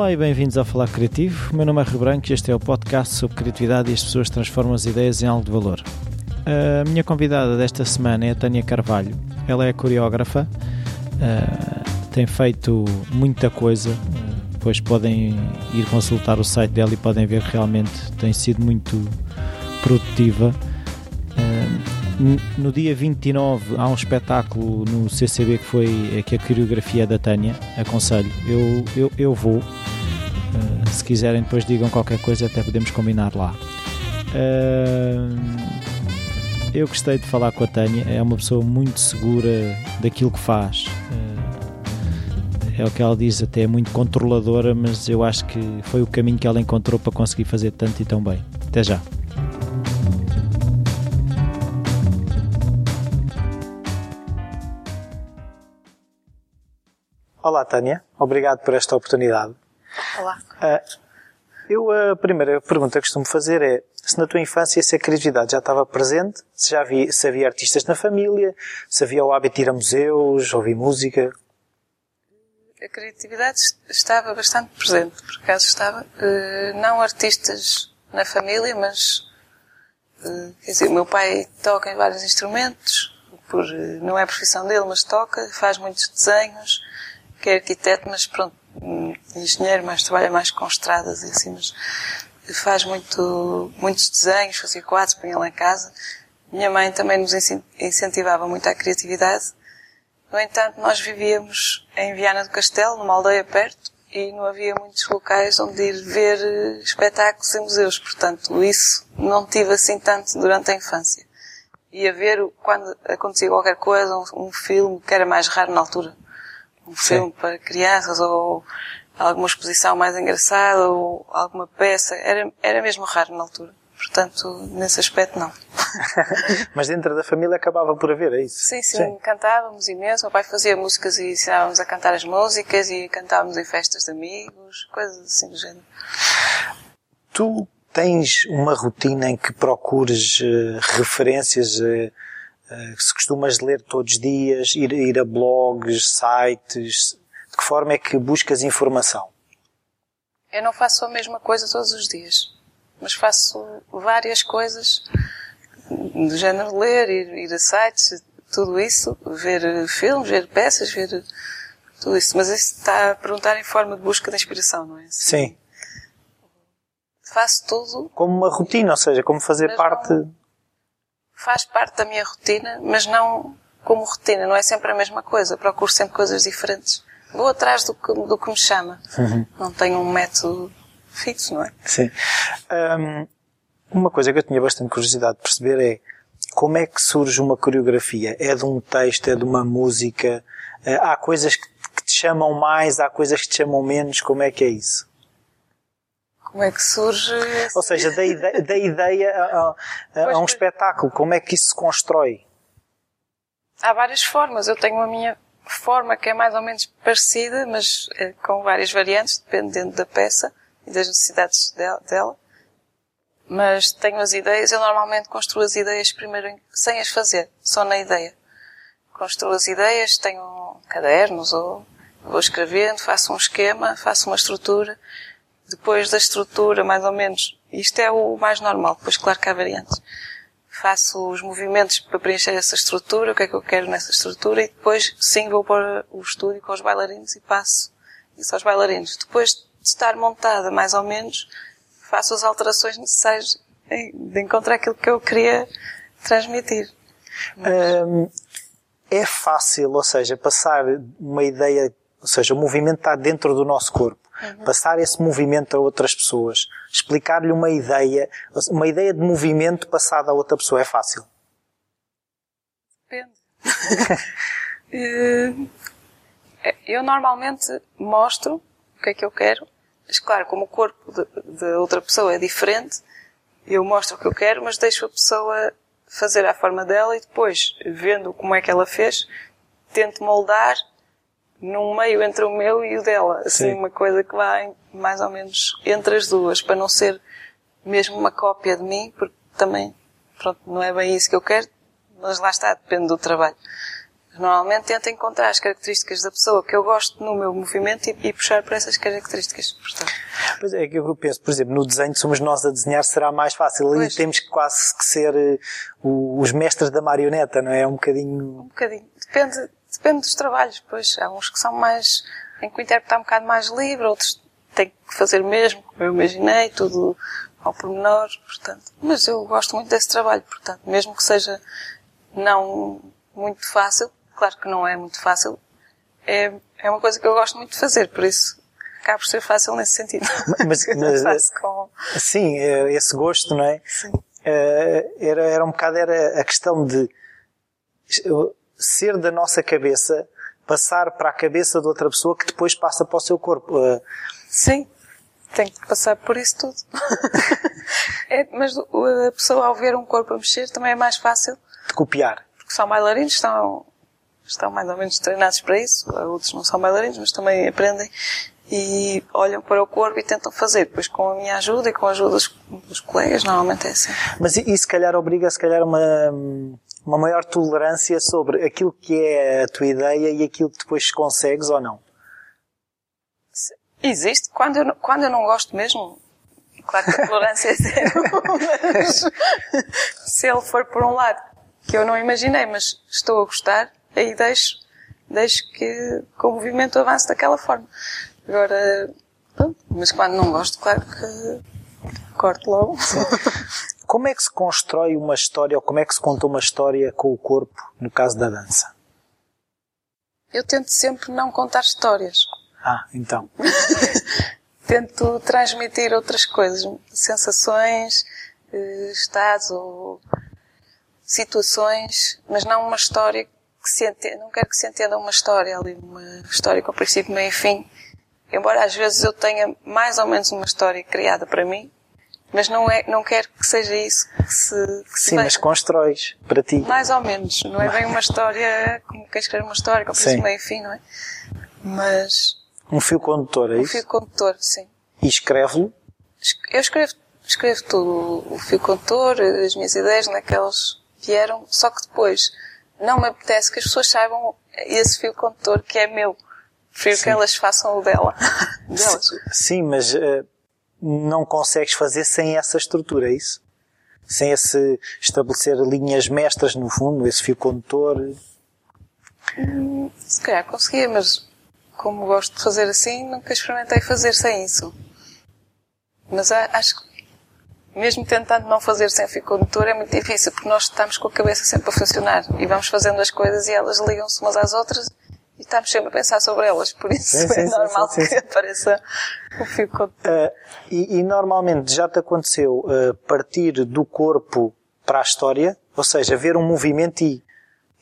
Olá e bem-vindos ao Falar Criativo. O meu nome é Rio Branco e este é o podcast sobre criatividade e as pessoas transformam as ideias em algo de valor. A minha convidada desta semana é a Tânia Carvalho. Ela é coreógrafa, uh, tem feito muita coisa. Depois podem ir consultar o site dela e podem ver que realmente tem sido muito produtiva. Uh, no dia 29 há um espetáculo no CCB que foi que a coreografia é da Tânia, aconselho. Eu, eu, eu vou. Se quiserem depois digam qualquer coisa, até podemos combinar lá. Eu gostei de falar com a Tânia, é uma pessoa muito segura daquilo que faz. É o que ela diz, até é muito controladora, mas eu acho que foi o caminho que ela encontrou para conseguir fazer tanto e tão bem. Até já. Olá, Tânia. Obrigado por esta oportunidade. Olá. Uh, eu, a primeira pergunta que costumo fazer é se na tua infância se a criatividade já estava presente, se já havia, se havia artistas na família, se havia o hábito de ir a museus, ouvir música. A criatividade estava bastante presente, por acaso estava. Uh, não artistas na família, mas uh, quer dizer, o meu pai toca em vários instrumentos, por, uh, não é profissão dele, mas toca, faz muitos desenhos, que é arquiteto, mas pronto, engenheiro, mas trabalha mais com estradas e assim, mas faz muito, muitos desenhos, fazia quadros, punha lá em casa. Minha mãe também nos incentivava muito a criatividade. No entanto, nós vivíamos em Viana do Castelo, numa aldeia perto, e não havia muitos locais onde ir ver eh, espetáculos em museus. Portanto, isso não tive assim tanto durante a infância. Ia ver quando acontecia qualquer coisa, um, um filme que era mais raro na altura. Um Sim. filme para crianças ou alguma exposição mais engraçada ou alguma peça. Era, era mesmo raro na altura. Portanto, nesse aspecto, não. Mas dentro da família acabava por haver, é isso? Sim, sim, sim. cantávamos imenso. O pai fazia músicas e ensinávamos a cantar as músicas e cantávamos em festas de amigos, coisas assim do género. Tu tens uma rotina em que procures uh, referências, uh, uh, se costumas ler todos os dias, ir, ir a blogs, sites, de que forma é que buscas informação? Eu não faço a mesma coisa todos os dias, mas faço várias coisas do género ler, ir, ir a sites, tudo isso, ver filmes, ver peças, ver tudo isso. Mas isso está a perguntar em forma de busca de inspiração, não é? Sim. Faço tudo. Como uma rotina, ou seja, como fazer parte. Não, faz parte da minha rotina, mas não como rotina, não é sempre a mesma coisa. Procuro sempre coisas diferentes vou atrás do que, do que me chama. Uhum. Não tenho um método fixo, não é? Sim. Um, uma coisa que eu tinha bastante curiosidade de perceber é como é que surge uma coreografia? É de um texto, é de uma música? Uh, há coisas que te chamam mais, há coisas que te chamam menos, como é que é isso? Como é que surge? Ou seja, da ideia, da ideia a, a, a um espetáculo, como é que isso se constrói? Há várias formas. Eu tenho a minha forma que é mais ou menos parecida, mas é, com várias variantes, dependendo da peça e das necessidades dela. Mas tenho as ideias, eu normalmente construo as ideias primeiro sem as fazer, só na ideia. Construo as ideias, tenho cadernos ou vou escrevendo, faço um esquema, faço uma estrutura. Depois da estrutura, mais ou menos, isto é o mais normal, depois claro que há variantes faço os movimentos para preencher essa estrutura, o que é que eu quero nessa estrutura, e depois sim vou para o estúdio com os bailarinos e passo isso aos bailarinos. Depois de estar montada mais ou menos, faço as alterações necessárias de encontrar aquilo que eu queria transmitir. Mas... É fácil, ou seja, passar uma ideia, ou seja, o movimento está dentro do nosso corpo uhum. passar esse movimento a outras pessoas, explicar-lhe uma ideia, uma ideia de movimento passada a outra pessoa é fácil? Depende. Eh, eu normalmente mostro o que é que eu quero, mas claro, como o corpo da outra pessoa é diferente, eu mostro o que eu quero, mas deixo a pessoa fazer à forma dela e depois, vendo como é que ela fez, tento moldar num meio entre o meu e o dela. Assim, Sim. uma coisa que vai mais ou menos entre as duas, para não ser mesmo uma cópia de mim, porque também, pronto, não é bem isso que eu quero, mas lá está, depende do trabalho. Normalmente tento encontrar as características da pessoa que eu gosto no meu movimento e, e puxar por essas características. Portanto. Pois é, que eu penso, por exemplo, no desenho somos nós a desenhar, será mais fácil. Ali temos que quase que ser uh, os mestres da marioneta, não é? Um bocadinho. Um bocadinho. Depende, depende dos trabalhos, pois. Há uns que são mais, em que o intérprete está um bocado mais livre, outros têm que fazer mesmo, como eu imaginei, tudo ao pormenor, portanto. Mas eu gosto muito desse trabalho, portanto, mesmo que seja não muito fácil, Claro que não é muito fácil. É, é uma coisa que eu gosto muito de fazer, por isso acaba por ser fácil nesse sentido. Mas, mas com... sim, é, esse gosto, não é? Sim. É, era, era um bocado era a questão de ser da nossa cabeça passar para a cabeça de outra pessoa que depois passa para o seu corpo. É, sim, tem que passar por isso tudo. é, mas a pessoa ao ver um corpo a mexer também é mais fácil. De copiar. Porque são bailarinos, estão estão mais ou menos treinados para isso, outros não são bailarinos, mas também aprendem e olham para o corpo e tentam fazer, depois com a minha ajuda e com a ajuda dos, dos colegas, normalmente é assim. Mas e, se calhar obriga se calhar uma, uma maior tolerância sobre aquilo que é a tua ideia e aquilo que depois consegues ou não? Existe. Quando eu, quando eu não gosto mesmo, claro que a tolerância é zero, mas se ele for por um lado que eu não imaginei, mas estou a gostar, aí deixo, deixo que, que o movimento avance daquela forma. Agora, pronto, mas quando não gosto, claro que corto logo. Como é que se constrói uma história ou como é que se conta uma história com o corpo no caso da dança? Eu tento sempre não contar histórias. Ah, então. tento transmitir outras coisas, sensações, eh, estados ou situações, mas não uma história que se entenda, não quero que se entenda uma história ali, uma história com princípio, meio e fim. Embora às vezes eu tenha mais ou menos uma história criada para mim, mas não é, não quero que seja isso que se, que Sim, mas constróis para ti. Mais ou menos. Não é bem uma história, como quem escreve uma história, com princípio, meio fim, não é? Mas... Um fio condutor, é um isso? Um fio condutor, sim. E escreve-lo? Eu escrevo, escrevo tudo. O fio condutor, as minhas ideias, naquelas vieram, só que depois não me apetece que as pessoas saibam esse fio condutor que é meu. Prefiro Sim. que elas façam o dela. Delas. Sim, mas uh, não consegues fazer sem essa estrutura, é isso? Sem esse estabelecer linhas mestras no fundo, esse fio condutor? Hum, se calhar conseguia, mas como gosto de fazer assim, nunca experimentei fazer sem isso. Mas acho que mesmo tentando não fazer sem fio condutor é muito difícil, porque nós estamos com a cabeça sempre a funcionar e vamos fazendo as coisas e elas ligam-se umas às outras e estamos sempre a pensar sobre elas, por isso sim, é sim, normal sim, que apareça o fio condutor. Uh, e, e, normalmente já te aconteceu uh, partir do corpo para a história, ou seja, ver um movimento e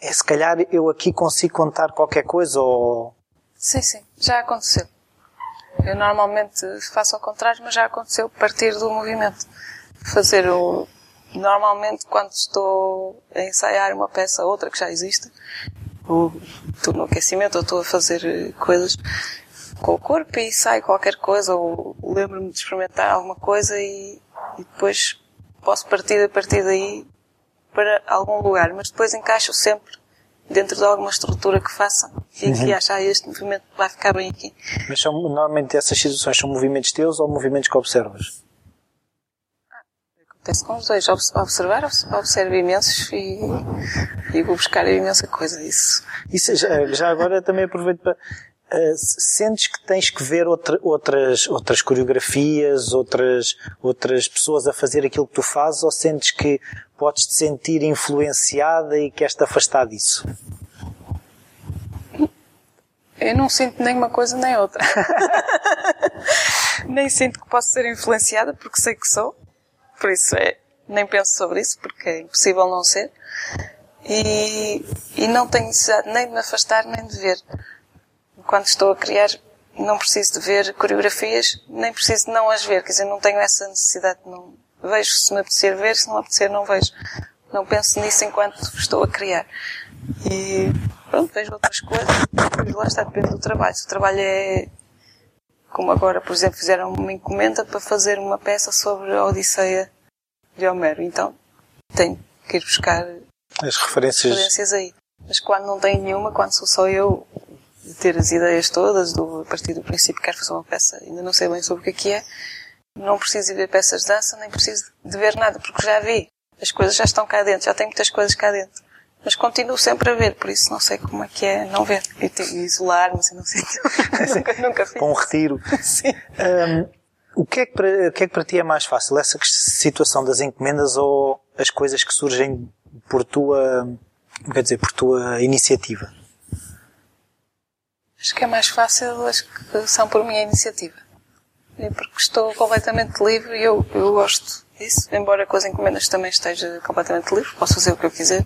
é, se calhar eu aqui consigo contar qualquer coisa ou... Sim, sim, já aconteceu. Eu normalmente faço ao contrário, mas já aconteceu partir do movimento fazer o. Normalmente, quando estou a ensaiar uma peça ou outra que já existe, ou estou no aquecimento ou estou a fazer eh, coisas com o corpo e sai qualquer coisa, ou lembro-me de experimentar alguma coisa e, e depois posso partir a partir daí para algum lugar, mas depois encaixo sempre dentro de alguma estrutura que faça e uhum. acho, ah, este movimento vai ficar bem aqui. Mas são, normalmente essas situações são movimentos teus ou movimentos que observas? Acontece com os dois. Observar, observo imensos e, e vou buscar imensa coisa. Isso. Isso já, já agora também aproveito para. Uh, sentes que tens que ver outra, outras, outras coreografias, outras, outras pessoas a fazer aquilo que tu fazes, ou sentes que podes te sentir influenciada e queres te afastar disso? Eu não sinto nem uma coisa nem outra. nem sinto que posso ser influenciada porque sei que sou. Por isso é, nem penso sobre isso, porque é impossível não ser. E, e não tenho necessidade nem de me afastar, nem de ver. Quando estou a criar, não preciso de ver coreografias, nem preciso de não as ver. Quer dizer, não tenho essa necessidade. Não, vejo se me apetecer ver, se não apetecer não vejo. Não penso nisso enquanto estou a criar. E pronto, vejo outras coisas. Depois lá está, depende do trabalho. Se o trabalho é, como agora, por exemplo, fizeram uma encomenda para fazer uma peça sobre a Odisseia de Homero. Então, tenho que ir buscar as referências, referências aí. Mas quando não tenho nenhuma, quando sou só eu, ter as ideias todas, do, a partir do princípio quero fazer uma peça, ainda não sei bem sobre o que é que é, não preciso de ver peças de dança, nem preciso de ver nada, porque já vi. As coisas já estão cá dentro, já tem muitas coisas cá dentro. Mas continuo sempre a ver, por isso não sei como é que é não ver. Isolar-me, assim, não sei. nunca, nunca fiz. Com um retiro. Sim. Um, o que, é que para, o que é que para ti é mais fácil? Essa situação das encomendas ou as coisas que surgem por tua, quer dizer, por tua iniciativa? Acho que é mais fácil as que são por minha iniciativa. E porque estou completamente livre e eu, eu gosto disso. Embora com as encomendas também esteja completamente livre, posso fazer o que eu quiser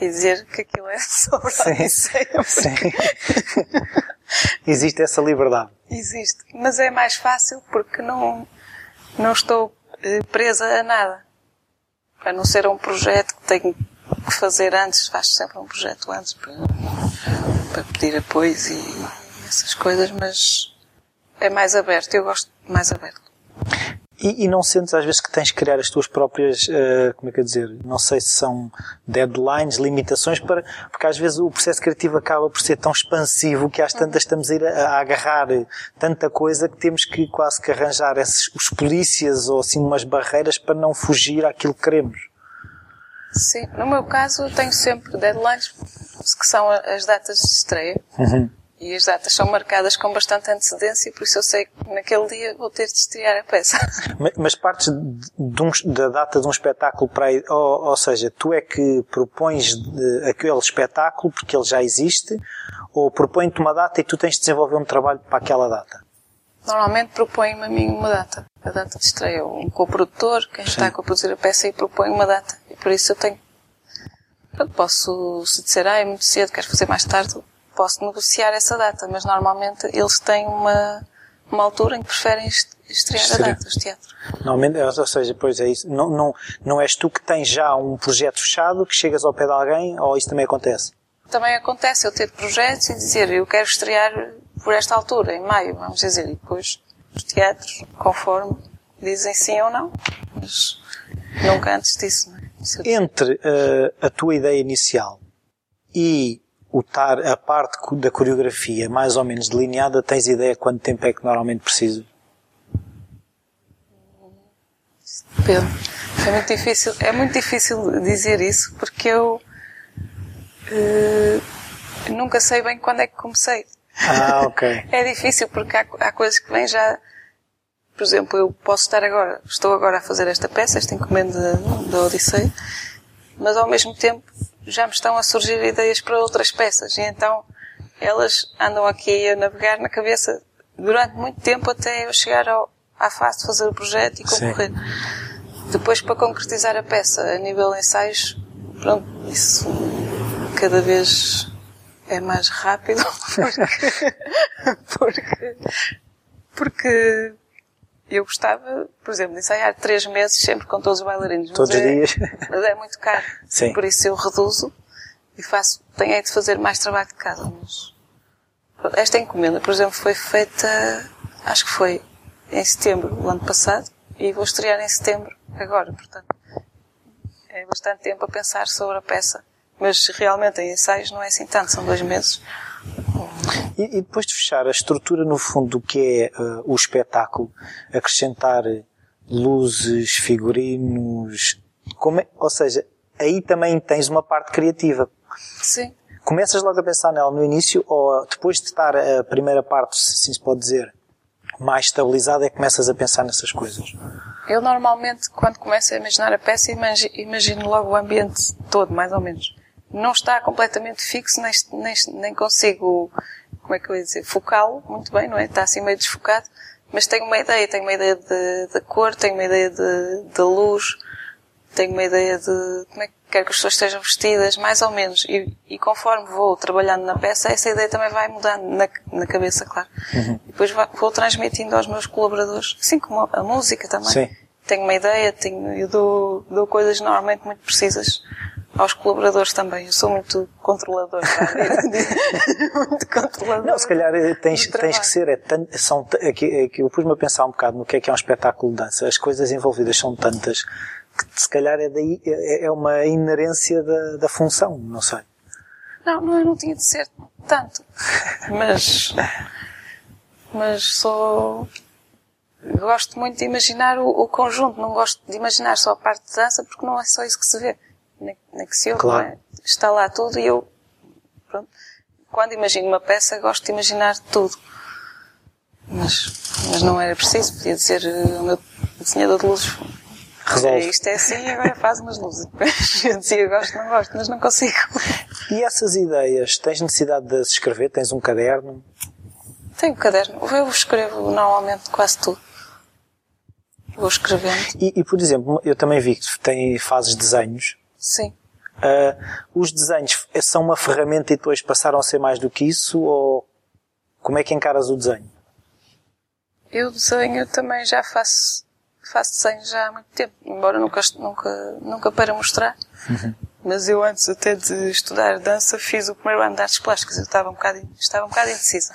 e dizer que aquilo é sobre sim. Sim. Existe essa liberdade. Existe. Mas é mais fácil porque não, não estou eh, presa a nada. Para não ser um projeto que tenho que fazer antes, faço sempre um projeto antes para, para pedir apoios e essas coisas, mas é mais aberto. Eu gosto mais aberto. E, e, não sentes às vezes que tens que criar as tuas próprias, uh, como é que eu dizer, não sei se são deadlines, limitações, para, porque às vezes o processo criativo acaba por ser tão expansivo que às tantas estamos a ir a, a agarrar tanta coisa que temos que quase que arranjar esses, os polícias ou assim umas barreiras para não fugir àquilo que queremos. Sim, no meu caso tenho sempre deadlines, que são as datas de estreia. Uhum. E as datas são marcadas com bastante antecedência, por isso eu sei que naquele dia vou ter de estrear a peça. Mas, mas partes um, da data de um espetáculo para ou, ou seja, tu é que propões de, aquele espetáculo porque ele já existe, ou propõe-te uma data e tu tens de desenvolver um trabalho para aquela data? Normalmente proponho-me a mim uma data, a data de estreia. Um co-produtor, quem Sim. está a co-produzir a peça e propõe uma data. E por isso eu tenho. posso, se disser, ah, é muito cedo, queres fazer mais tarde, posso negociar essa data, mas normalmente eles têm uma, uma altura em que preferem estrear Sim. a data, os teatros. Normalmente, ou seja, pois é isso. Não, não, não és tu que tens já um projeto fechado, que chegas ao pé de alguém, ou isso também acontece? Também acontece eu ter projetos e dizer, eu quero estrear por esta altura, em maio, vamos dizer, e depois os teatros, conforme, dizem sim ou não, mas nunca antes disso. Não é? Entre uh, a tua ideia inicial e o tar, a parte da coreografia mais ou menos delineada, tens ideia quanto tempo é que normalmente precisa? Pedro, é muito difícil, é muito difícil dizer isso porque eu uh, nunca sei bem quando é que comecei. Ah, ok. é difícil porque há, há coisas que vêm já por exemplo, eu posso estar agora, estou agora a fazer esta peça, esta encomenda da Odisseia, mas ao mesmo tempo já me estão a surgir ideias para outras peças e então elas andam aqui a navegar na cabeça durante muito tempo até eu chegar ao, à fase de fazer o projeto e concorrer. Sim. Depois para concretizar a peça a nível de ensaios, pronto, isso cada vez é mais rápido porque, porque, porque eu gostava, por exemplo, de ensaiar três meses sempre com todos os bailarinos. Todos os é, dias. Mas é muito caro. Sim. Por isso eu reduzo e faço, tenho de fazer mais trabalho de casa. Mas esta encomenda, por exemplo, foi feita, acho que foi em setembro do ano passado e vou estrear em setembro agora, portanto. É bastante tempo a pensar sobre a peça. Mas realmente em ensaios não é assim tanto, são dois meses. E, e, depois de fechar a estrutura, no fundo, do que é uh, o espetáculo, acrescentar luzes, figurinos, é, ou seja, aí também tens uma parte criativa. Sim. Começas logo a pensar nela no início ou depois de estar a primeira parte, se assim se pode dizer, mais estabilizada, é que começas a pensar nessas coisas? Eu normalmente, quando começo a imaginar a peça, imagino logo o ambiente todo, mais ou menos. Não está completamente fixo, nem, nem, nem consigo como é que eu ia dizer, focá-lo muito bem, não é? Está assim meio desfocado, mas tenho uma ideia, tenho uma ideia de, de cor, tenho uma ideia de, de luz, tenho uma ideia de como é que quero que as pessoas estejam vestidas, mais ou menos. E, e conforme vou trabalhando na peça, essa ideia também vai mudando na, na cabeça, claro. Uhum. Depois vou transmitindo aos meus colaboradores, assim como a música também. Sim. Tenho uma ideia, tenho, eu dou, dou coisas normalmente muito precisas aos colaboradores também. Eu sou muito controlador. muito controlador. Não, se calhar eh, tens, tens que ser. É, são, é que, é que eu pus-me a pensar um bocado no que é que é um espetáculo de dança. As coisas envolvidas são tantas que se calhar é, daí, é, é uma inerência da, da função, não sei. Não, não, eu não tinha de ser tanto. Mas, mas sou, gosto muito de imaginar o, o, conjunto, não gosto de imaginar só a parte de dança porque não é só isso que se vê. Nem, nem que se ouve, claro. é? Está lá tudo e eu, pronto. Quando imagino uma peça, gosto de imaginar tudo. Mas, mas não era preciso, podia dizer o meu desenhador de luzes Resolve. Isto é assim agora faz umas luzes. Eu dizia gosto, não gosto, mas não consigo. E essas ideias, tens necessidade de as escrever? Tens um caderno? Tenho um caderno. Eu escrevo normalmente quase tudo. Vou escrevendo. E, e por exemplo, eu também vi que tem, fazes desenhos. Sim. Uh, os desenhos são uma ferramenta e depois passaram a ser mais do que isso? Ou como é que encaras o desenho? Eu desenho também já faço faço desenhos já há muito tempo, embora nunca, nunca, nunca para mostrar. Uhum. Mas eu antes até de estudar dança fiz o primeiro ano de artes plásticas. Eu estava um bocado, estava um bocado indecisa.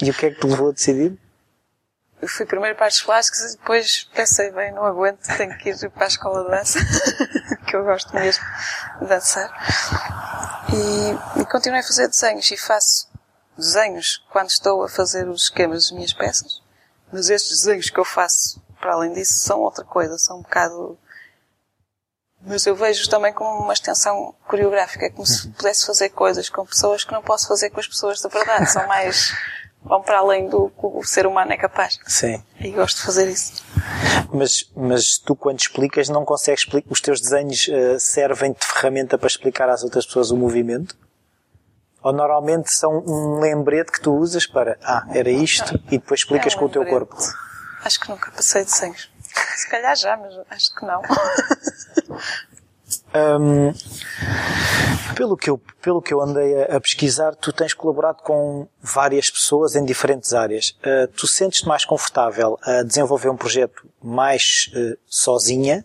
E o que é que te levou a decidir? Eu fui primeiro para artes plásticas e depois pensei, bem, não aguento, tenho que ir para a escola de dança, que eu gosto mesmo de dançar. E, e continuei a fazer desenhos e faço desenhos quando estou a fazer os esquemas das minhas peças. Mas estes desenhos que eu faço para além disso, são outra coisa, são um bocado. Mas eu vejo também como uma extensão coreográfica, é como se pudesse fazer coisas com pessoas que não posso fazer com as pessoas de verdade, são mais. vão para além do que o ser humano é capaz. Sim. E gosto de fazer isso. Mas, mas tu, quando explicas, não consegues explicar. Os teus desenhos uh, servem de ferramenta para explicar às outras pessoas o movimento? Ou normalmente são um lembrete que tu usas para, ah, era isto, não. e depois explicas é um com o teu corpo? Acho que nunca passei de desenhos. Se calhar já, mas acho que não. Um, pelo, que eu, pelo que eu andei a, a, pesquisar, tu tens colaborado com várias pessoas em diferentes áreas. Uh, tu sentes-te mais confortável a desenvolver um projeto mais uh, sozinha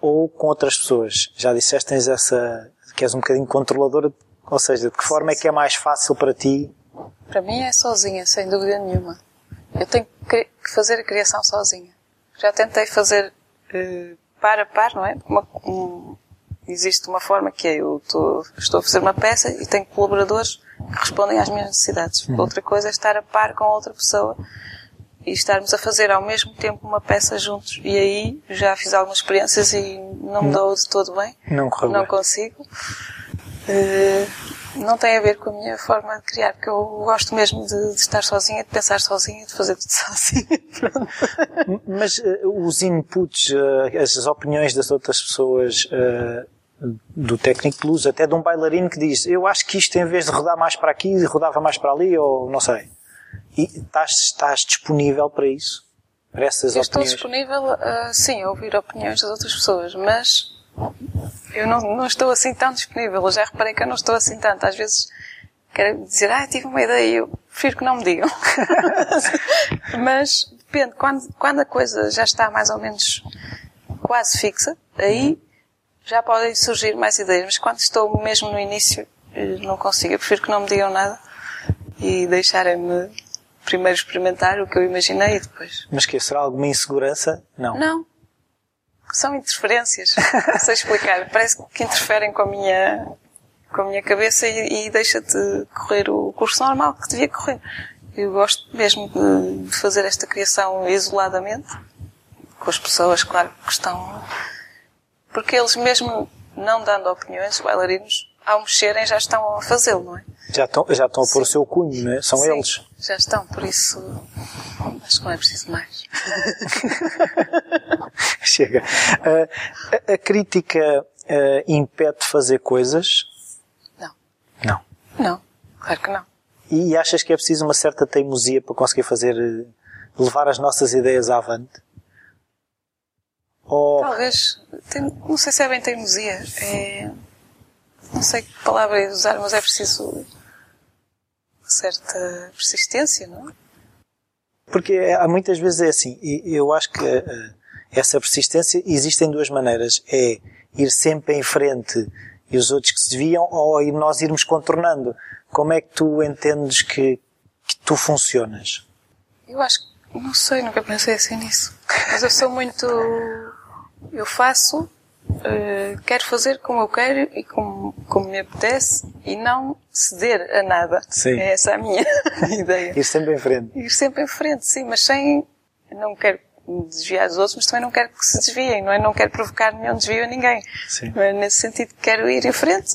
ou com outras pessoas? Já disseste tens essa, que és um bocadinho controladora, ou seja, de que forma é que é mais fácil para ti? Para mim é sozinha, sem dúvida nenhuma. Eu tenho que fazer a criação sozinha. Já tentei fazer uh, par a par, não é? Uma, um, existe uma forma que é eu tô, estou a fazer uma peça e tenho colaboradores que respondem às minhas necessidades. Uhum. Outra coisa é estar a par com outra pessoa e estarmos a fazer ao mesmo tempo uma peça juntos. E aí já fiz algumas experiências e não me dou de todo bem. Não Não consigo. Uh, não tem a ver com a minha forma de criar, porque eu gosto mesmo de, de estar sozinha, de pensar sozinha, de fazer tudo sozinha. Mas uh, os inputs, uh, as opiniões das outras pessoas uh, do técnico plus, até de um bailarino que diz eu acho que isto em vez de rodar mais para aqui, rodava mais para ali, ou não sei. E estás, estás disponível para isso? Para essas eu opiniões? Estou disponível, sim, a ouvir opiniões das outras pessoas, mas eu não, não estou assim tão disponível. Eu já reparei que eu não estou assim tanto. Às vezes quero dizer, ah, tive uma ideia e eu prefiro que não me digam. Mas depende. Quando, quando a coisa já está mais ou menos quase fixa, aí já podem surgir mais ideias. Mas quando estou mesmo no início, eh, não consigo. Eu prefiro que não me digam nada e deixarem-me primeiro experimentar o que eu imaginei e depois. Mas que será alguma insegurança? Não. Não são interferências. Não sei explicar. Parece que interferem com a minha, com a minha cabeça e, e deixa de correr o curso normal que devia correr. Eu gosto mesmo de fazer esta criação isoladamente, com as pessoas, claro, que estão. Porque eles, mesmo não dando opiniões, os bailarinos, ao mexerem, já estão a fazê-lo, não é? Já estão, já estão a pôr Sim. o seu cunho, não é? São Sim, eles. Já estão, por isso acho que não é preciso mais. Chega. Uh, a, a, crítica uh, impede de fazer coisas? Não. Não. Não, claro que não. E achas que é preciso uma certa teimosia para conseguir fazer, levar as nossas ideias avante? Ou... Talvez. Não sei se é bem teimosia. É, não sei que palavra é usar, mas é preciso certa persistência, não é? Porque há muitas vezes é assim, e eu acho que uh, essa persistência existe em duas maneiras. É ir sempre em frente e os outros que se desviam, ou nós irmos contornando. Como é que tu entendes que, que tu funcionas? Eu acho que, não sei, nunca pensei assim nisso. Mas eu sou muito, eu faço uh, quero fazer como eu quero e como, como me apetece e não ceder a nada. Sim. É essa a minha ideia. Ir sempre em frente. Ir sempre em frente, sim, mas sem, não quero desviar os outros, mas também não quero que se desviem, não é? Não quero provocar nenhum desvio a ninguém. Sim. É? Nesse sentido, quero ir em frente,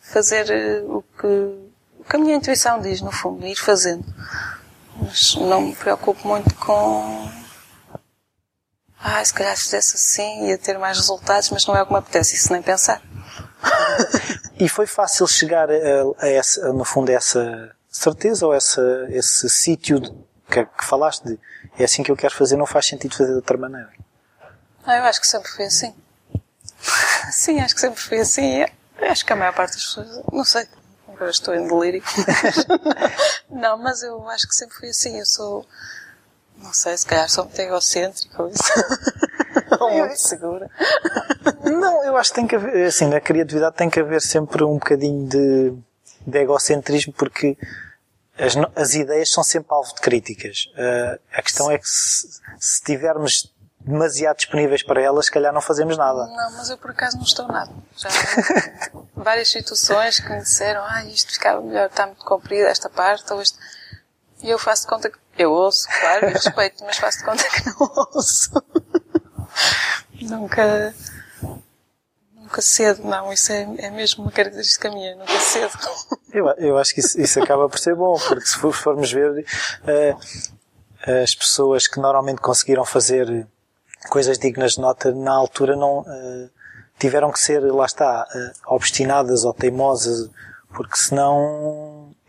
fazer uh, o que, o que a minha intuição diz, no fundo, ir fazendo. Mas não me preocupo muito com ah, se calhar se fizesse assim ia ter mais resultados, mas não é o que me apetece, isso nem pensar. e foi fácil chegar a, a essa, no fundo, a essa certeza ou essa, esse sítio que, que falaste de é assim que eu quero fazer, não faz sentido fazer de outra maneira? Ah, eu acho que sempre foi assim. Sim, acho que sempre foi assim. Eu acho que a maior parte das pessoas, não sei, agora estou em delírio. não, mas eu acho que sempre foi assim. Eu sou, não sei, se calhar sou muito egocêntrica isso. ou muito segura. Não, eu acho que tem que haver, assim, na criatividade tem que haver sempre um bocadinho de, de egocentrismo porque as, as ideias são sempre alvo de críticas. Uh, a questão é que se, se estivermos demasiado disponíveis para elas, se calhar não fazemos nada. Não, mas eu por acaso não estou nada. Já várias situações que me disseram, ah, isto ficava melhor, está muito comprido esta parte, ou isto. E eu faço de conta que eu ouço, claro, respeito, mas faço de conta que não ouço. nunca, nunca cedo, não. Isso é, é mesmo uma característica minha, nunca cedo. Eu, eu acho que isso, isso acaba por ser bom, porque se formos ver, uh, as pessoas que normalmente conseguiram fazer coisas dignas de nota na altura não, uh, tiveram que ser, lá está, uh, obstinadas ou teimosas, porque senão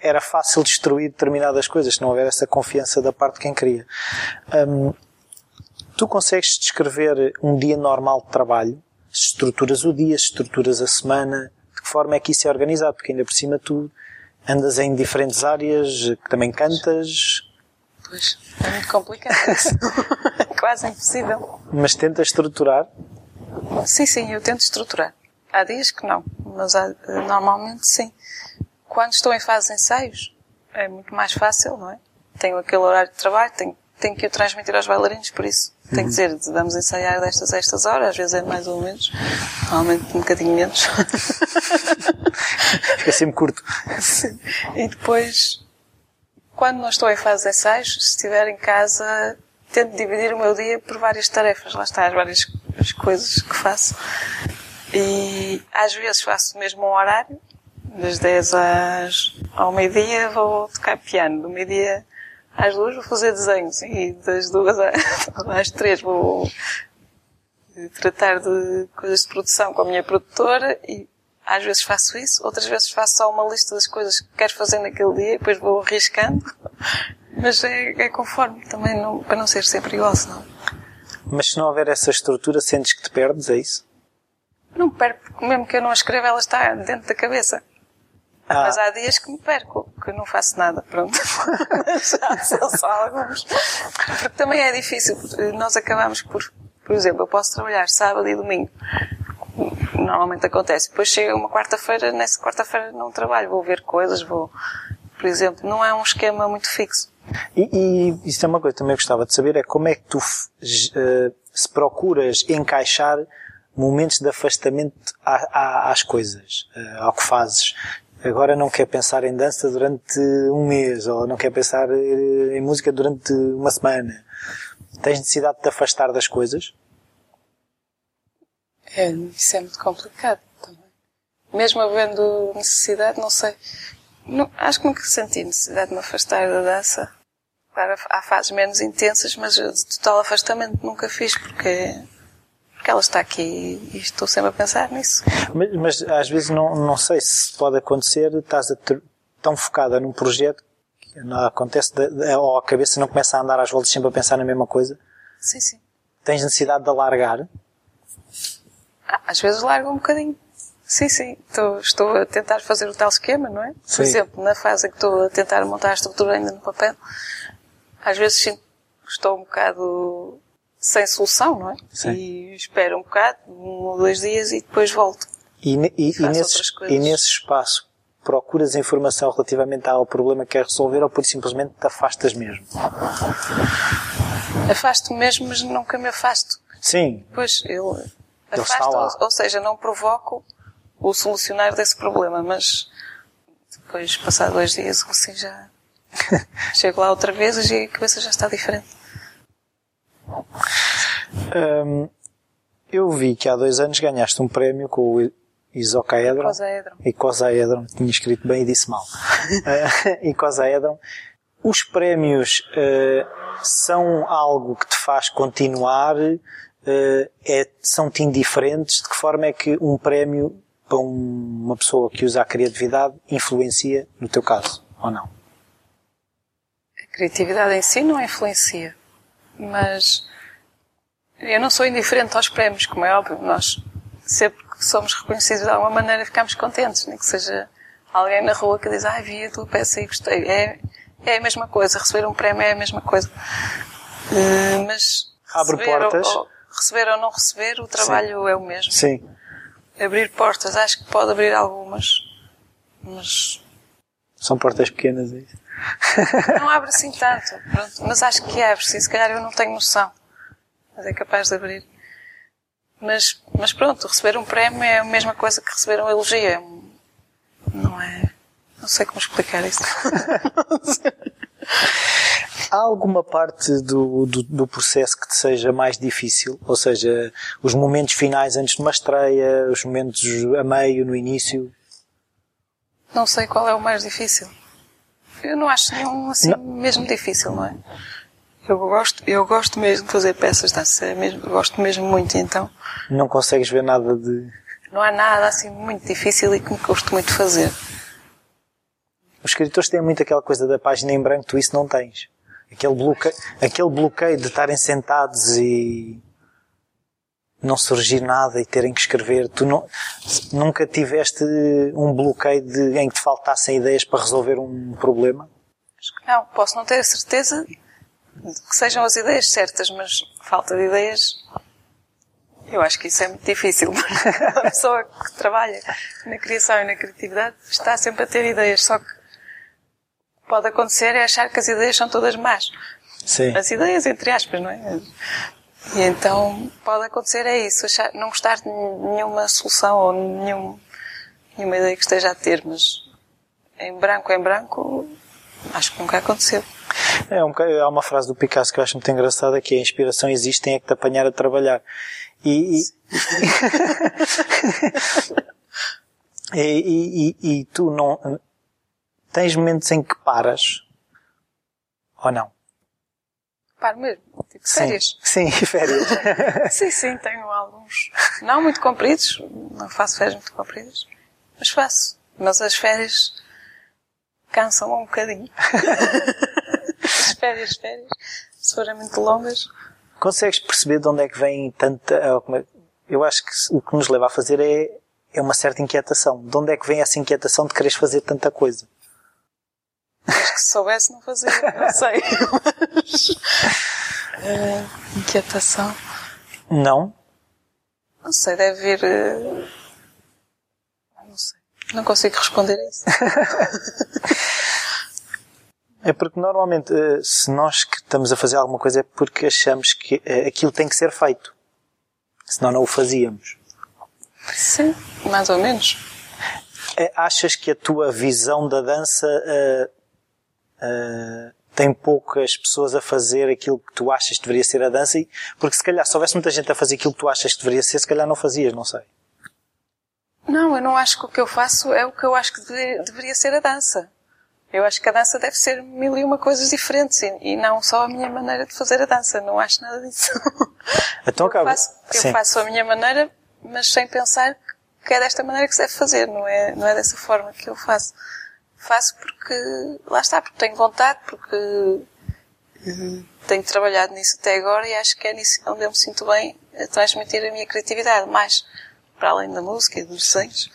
era fácil destruir determinadas coisas se não houver essa confiança da parte de quem queria. Um, tu consegues descrever um dia normal de trabalho? Estruturas o dia, estruturas a semana? De que forma é que isso é organizado? Porque ainda por cima tu andas em diferentes áreas, também cantas. Pois, é muito complicado isso. quase impossível. Mas tenta estruturar? Sim, sim, eu tento estruturar. Há dias que não, mas há, normalmente sim quando estou em fase de ensaios, é muito mais fácil, não é? Tenho aquele horário de trabalho, tenho, tenho que o transmitir aos bailarinos, por isso tenho que dizer, vamos ensaiar destas a estas horas, às vezes é mais ou menos, normalmente um bocadinho menos. Fica sempre curto. Sim. E depois, quando não estou em fase de ensaios, se estiver em casa, tento dividir o meu dia por várias tarefas, lá está, as várias as coisas que faço. E às vezes faço mesmo um horário, das 10 às, ao meio-dia vou tocar piano, do meio-dia às duas vou fazer desenhos e das duas às três vou tratar de coisas de produção com a minha produtora e às vezes faço isso, outras vezes faço só uma lista das coisas que quero fazer naquele dia e depois vou arriscando. Mas é, é conforme também, não, para não ser sempre igual, senão. Mas se não houver essa estrutura, sentes que te perdes, é isso? Não perco, porque mesmo que eu não escreva, ela está dentro da cabeça. Ah. Mas há dias que me perco, que não faço nada, pronto. Já são só alguns. Porque também é difícil. Nós acabamos por, por exemplo, eu posso trabalhar sábado e domingo. Normalmente acontece. Depois chega uma quarta-feira, nessa quarta-feira não trabalho, vou ver coisas, vou, por exemplo, não é um esquema muito fixo. E, e isso é uma coisa que também gostava de saber, é como é que tu uh, se procuras encaixar momentos de afastamento às coisas, uh, ao que fazes agora não quer pensar em dança durante um mês ou não quer pensar em música durante uma semana. Tens necessidade de te afastar das coisas? É, isso é muito complicado também. Mesmo havendo necessidade, não sei. Não, acho que nunca senti necessidade de me afastar da dança. Claro, há fases menos intensas, mas de total afastamento nunca fiz porque porque ela está aqui e estou sempre a pensar nisso. Mas, mas às vezes não, não sei se pode acontecer, estás ter, tão focada num projeto que não acontece, de, de, ou a cabeça não começa a andar às voltas sempre a pensar na mesma coisa. Sim, sim. Tens necessidade de alargar? Ah, às vezes largo um bocadinho. Sim, sim. Estou, estou a tentar fazer o tal esquema, não é? Por sim. exemplo, na fase em que estou a tentar montar a estrutura ainda no papel, às vezes sim, estou um bocado sem solução, não é? Sim. E espero um bocado, um ou dois dias e depois volto. E, e, e, nesse, e nesse espaço procuras informação relativamente ao problema que quer resolver ou por simplesmente te afastas mesmo? Afasto mesmo, mas nunca me afasto. Sim. Pois, eu lá. ou, ou seja, não provoco o solucionar desse problema, mas depois, passado dois dias, assim já chego lá outra vez e a cabeça já está diferente. Hum, eu vi que há dois anos ganhaste um prémio com o Isocaedron. Icosaedron. Icosaedron. Tinha escrito bem e disse mal. Eh, Icosaedron. Os prémios eh, são algo que te faz continuar? Eh, é, São-te indiferentes? De que forma é que um prémio para um- uma pessoa que usa a criatividade influencia no teu caso? Ou não? A criatividade em si não influencia, mas eu não sou indiferente aos prémios, como é óbvio. Nós, sempre que somos reconhecidos de alguma maneira, ficamos contentes, nem que seja alguém na rua que diz, ah, vi a tua peça e gostei. É, é a mesma coisa, receber um prémio é a mesma coisa. Eh, mas Abre receber portas. Ou, ou, receber ou não receber, o trabalho é o mesmo. Sim. Abrir portas, acho que pode abrir algumas, mas São portas pequenas. é isso? Não abre assim tanto, pronto. mas acho que abre, sim, se calhar eu não tenho noção. Mas é capaz de abrir. Mas, mas pronto, receber um prémio é a mesma coisa que receber um elogio. É Não é. Não sei como explicar isso. Há alguma parte do, do, do processo que te seja mais difícil? Ou seja, os momentos finais antes de uma estreia, os momentos a meio, no início? Não sei qual é o mais difícil. Eu não acho nenhum assim Não. mesmo difícil, não é? Eu gosto, eu gosto mesmo de fazer peças de dança, mesmo, gosto mesmo muito, então Não consegues ver nada de. não há nada assim muito difícil e que me gosto muito de fazer. Os escritores têm muito aquela coisa da página em branco, tu isso não tens. Aquele bloqueio, aquele bloqueio de estarem sentados e não surgir nada e terem que escrever. Tu não, nunca tiveste um bloqueio de, em que te faltassem ideias para resolver um problema? Não, posso não ter a certeza que sejam as ideias certas, mas falta de ideias. Eu acho que isso é muito difícil. Uma pessoa que trabalha na criação e na criatividade está sempre a ter ideias, só que pode acontecer é achar que as ideias são todas más. Sim. As ideias, entre aspas, não é? E então pode acontecer é isso, achar, não gostar de nenhuma solução ou nenhum, nenhuma ideia que esteja a ter, mas em branco, em branco, acho que nunca aconteceu. É um, há uma frase do Picasso que eu acho muito engraçada que é a inspiração existe, tem é que te apanhar a trabalhar. E, e, e, e- e tu não tens momentos em que paras ou não? Paro mesmo, tipo férias. Sim, sim, férias. Sim, sim, tenho alguns. Não muito compridos, não faço férias muito compridas, mas faço. Mas as férias cansam um bocadinho. As férias, férias, se forem muito longas, Consegues perceber de onde é que vem tanta. é- Eu acho que o que nos leva a fazer é, é uma certa inquietação. De onde é que vem essa inquietação de quereres fazer tanta coisa? acho que se soubesse não fazia, não sei. Mas, eh, inquietação. Não? Não sei, deve vir. eh, Não sei. Não consigo responder a isso. É porque normalmente, eh, se nós que estamos a fazer alguma coisa é porque achamos que eh, aquilo tem que ser feito. Senão não o fazíamos. Sim, mais ou menos. Eh, Achas que a tua visão da dança eh, eh, tem poucas pessoas a fazer aquilo que tu achas que deveria ser a dança? Porque se calhar se houvesse muita gente a fazer aquilo que tu achas que deveria ser, se calhar não fazias, não sei. Não, eu não acho que o que eu faço é o que eu acho que deve- deveria ser a dança. Eu acho que a dança deve ser mil e uma coisas diferentes e, e não só a minha maneira de fazer a dança. Não acho nada disso. Então eu, faço, eu Sim. faço a minha maneira, mas sem pensar que é desta maneira que se deve fazer. Não é, não é dessa forma que eu faço. Faço porque, lá está, porque tenho vontade, porque eh, tenho trabalhado nisso até agora e acho que é nisso onde eu me sinto bem a transmitir a minha criatividade, mais para além da música e dos desenhos.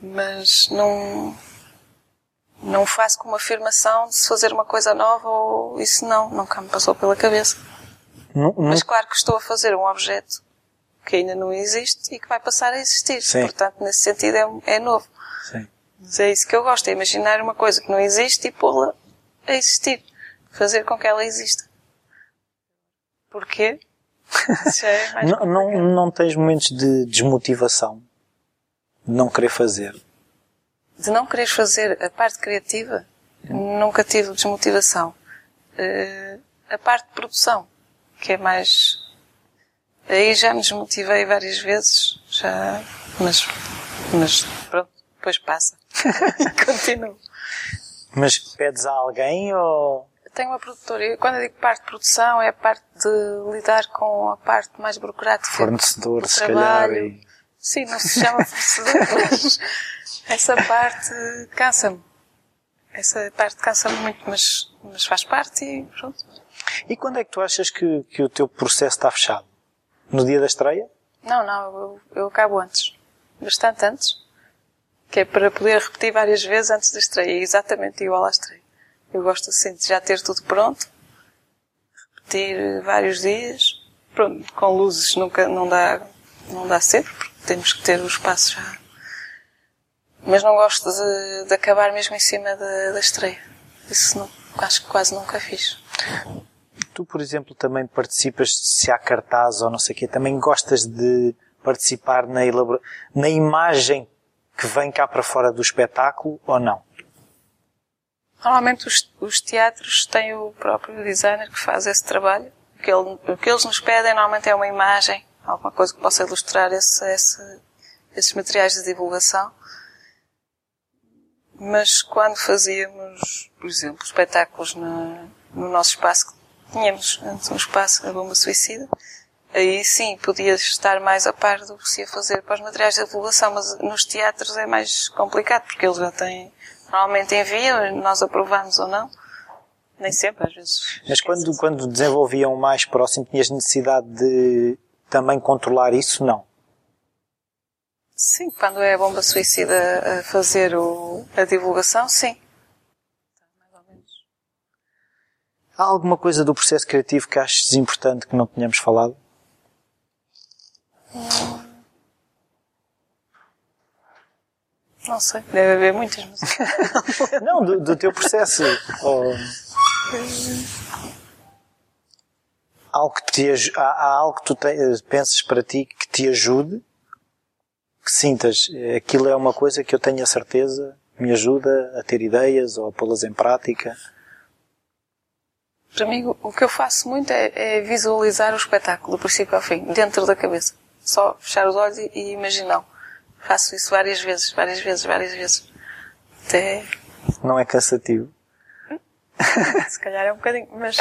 Mas não, não faço com uma afirmação de se fazer uma coisa nova ou isso não, nunca me passou pela cabeça. Nu- nu- Mas claro que estou a fazer um objeto que ainda não existe e que vai passar a existir. Sim. Portanto, nesse sentido é, é novo. Sim. Mas é isso que eu gosto, é imaginar uma coisa que não existe e pô-la a existir. Fazer com que ela exista. Porquê? É Não, não, não tens momentos de desmotivação? De não querer fazer? De não quereres fazer a parte criativa, nunca tive desmotivação. Eh, a parte de produção, que é mais. Aí já me desmotivei várias vezes, já. Mas, mas pronto, depois passa. Continuo. Mas pedes a alguém ou. Tenho uma produtora. Quando eu digo parte de produção, é a parte de lidar com a parte mais burocrática. Fornecedor, do se calhar. trabalho. e- Sim, não se chama fornecedor, mas essa parte cansa-me. Essa parte cansa-me muito, mas, mas faz parte e pronto. E quando é que tu achas que, que o teu processo está fechado? No dia da estreia? Não, não, eu, eu acabo antes. Bastante antes. Que é para poder repetir várias vezes antes da estreia. É exatamente igual à estreia. Eu gosto assim de já ter tudo pronto. Repetir vários dias. Pronto, com luzes nunca, não dá, não dá sempre, porque temos que ter o espaço já. Mas não gosto de, de acabar mesmo em cima da, estreia. Isso não, acho que quase nunca fiz. Tu, por exemplo, também participas, se há cartaz ou não sei o quê, também gostas de participar na, elabora... na imagem que vem cá para fora do espetáculo ou não? Normalmente os, os teatros têm o próprio designer que faz esse trabalho. O que, ele- o que eles nos pedem normalmente é uma imagem, alguma coisa que possa ilustrar esse, esse- esses materiais de divulgação. Mas quando fazíamos, por exemplo, espetáculos na- no nosso espaço, tínhamos antes um espaço, a Bomba Suicida, aí sim podia estar mais a par do que se ia fazer para os materiais de divulgação, mas nos teatros é mais complicado, porque eles já têm, normalmente enviam, nós aprovamos ou não. Nem sempre, às vezes. Mas quando, quando desenvolviam mais próximo, tinhas necessidade de também controlar isso? Não. Sim, quando é a bomba suicida a fazer o- a divulgação, sim. Mais ou menos. Há alguma coisa do processo criativo que aches importante que não tenhamos falado? Não sei, deve haver muitas, mas Não, do, do teu processo. Ou... Algo que te, há, há algo que tu te, penses para ti que te ajude, que sintas, aquilo é uma coisa que eu tenho a certeza, me ajuda a ter ideias ou a pô-las em prática. para mim o- que eu faço muito é, é visualizar o espetáculo do princípio ao fim, dentro da cabeça. Só fechar os olhos e, e imaginar. Faço isso várias vezes, várias vezes, várias vezes. Até Não é cansativo. se calhar é um bocadinho, mas,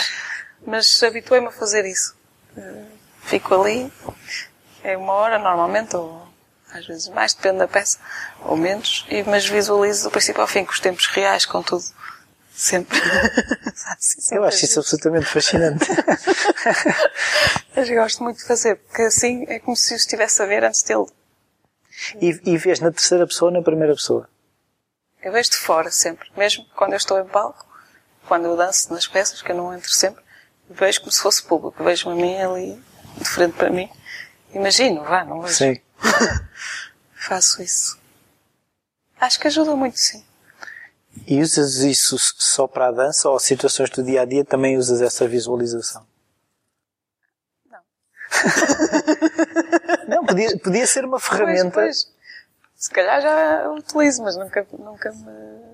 mas habituei-me a fazer isso. Eh, Fico ali, é uma hora normalmente, ou às vezes mais, depende da peça, ou menos, e, mas visualizo do princípio ao fim, com os tempos reais, com tudo. Sempre. Isso Eu acho isso absolutamente fascinante. Mas gosto muito de fazer, porque assim é como se eu estivesse a ver antes dele. e, e vês na terceira pessoa ou na primeira pessoa? Eu vejo de fora sempre, mesmo quando eu estou em palco, quando eu danço nas peças, que eu não entro sempre, vejo como se fosse público, vejo-me a mim ali, de frente para mim. Imagino, vá, não vejo. Sim. Faço isso. Acho que ajuda muito, sim. E usas isso só para a dança ou situações do dia a dia também usas essa visualização? Não. Não, podia, podia ser uma ferramenta. Pois, pois. Se calhar já utilizo, mas nunca, nunca me...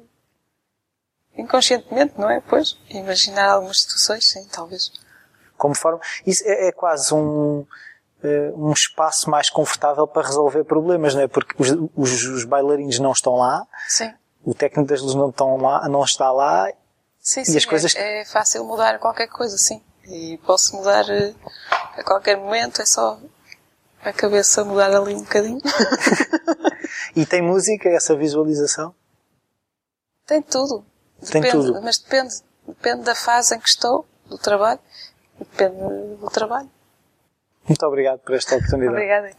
Inconscientemente, não é? Pois, imaginar algumas situações, sim, talvez. Como forma. Isso é, é quase um, um espaço mais confortável para resolver problemas, não é? Porque os, os, os bailarinos não estão lá, Sim. o técnico das luzes não, estão lá, não está lá Sim, E sim, as coisas- é, é fácil mudar qualquer coisa, sim. E posso mudar eh, a qualquer momento, é só a cabeça mudar ali um bocadinho. e tem música, essa visualização. Tem tudo. Tem Depende, tudo. Mas depende. Depende da fase em que estou, do trabalho. Depende do trabalho. Muito obrigado por esta oportunidade. Obrigada.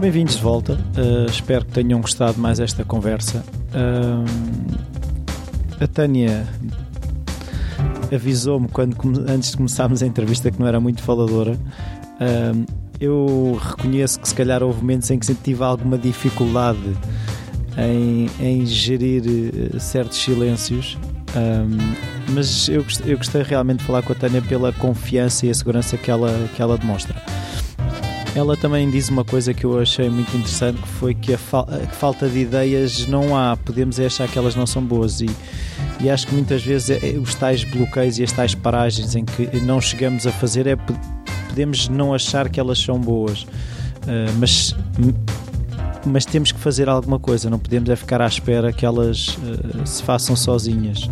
Bem-vindos de volta. Uh, espero que tenham gostado mais esta conversa. Um, a Tânia avisou-me quando antes de começarmos a entrevista que não era muito faladora. Um, eu reconheço que se calhar houve momentos em que tive alguma dificuldade em, em gerir eh, certos silêncios. Um, mas eu, eu gostei realmente de falar com a Tânia pela confiança e a segurança que ela, que ela demonstra. Ela também diz uma coisa que eu achei muito interessante, que foi que a, fal a falta de ideias não há, podemos é achar que elas não são boas e, e acho que muitas vezes é, os tais bloqueios e as tais paragens em que não chegamos a fazer é podemos não achar que elas são boas, uh, mas mas temos que fazer alguma coisa, não podemos é ficar à espera que elas uh, se façam sozinhas.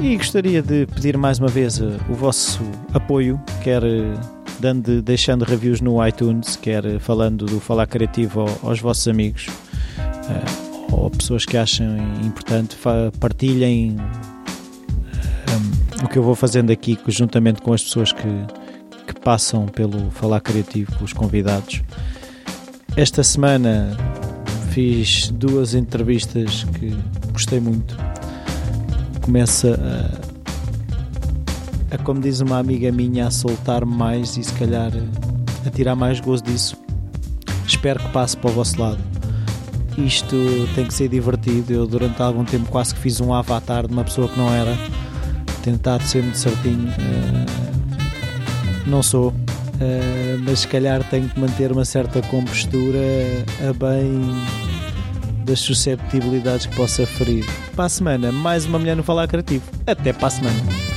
E gostaria de pedir mais uma vez uh, o vosso apoio, quer uh, dando, deixando reviews no iTunes, quer falando do Falar Criativo aos vossos amigos ou pessoas que acham importante, partilhem o que eu vou fazendo aqui juntamente com as pessoas que, que passam pelo Falar Criativo, os convidados. Esta semana fiz duas entrevistas que gostei muito. Começa a, a como diz uma amiga minha, a soltar-me mais e se calhar a tirar mais gozo disso. Espero que passe para o vosso lado. Isto tem que ser divertido. Eu durante algum tempo quase que fiz um avatar de uma pessoa que não era. Tentado ser muito certinho. Uh, não sou Uh, mas se calhar tenho que manter uma certa compostura a bem das susceptibilidades que possa ferir. Para a semana, mais uma mulher no Falar Criativo. Até para a semana.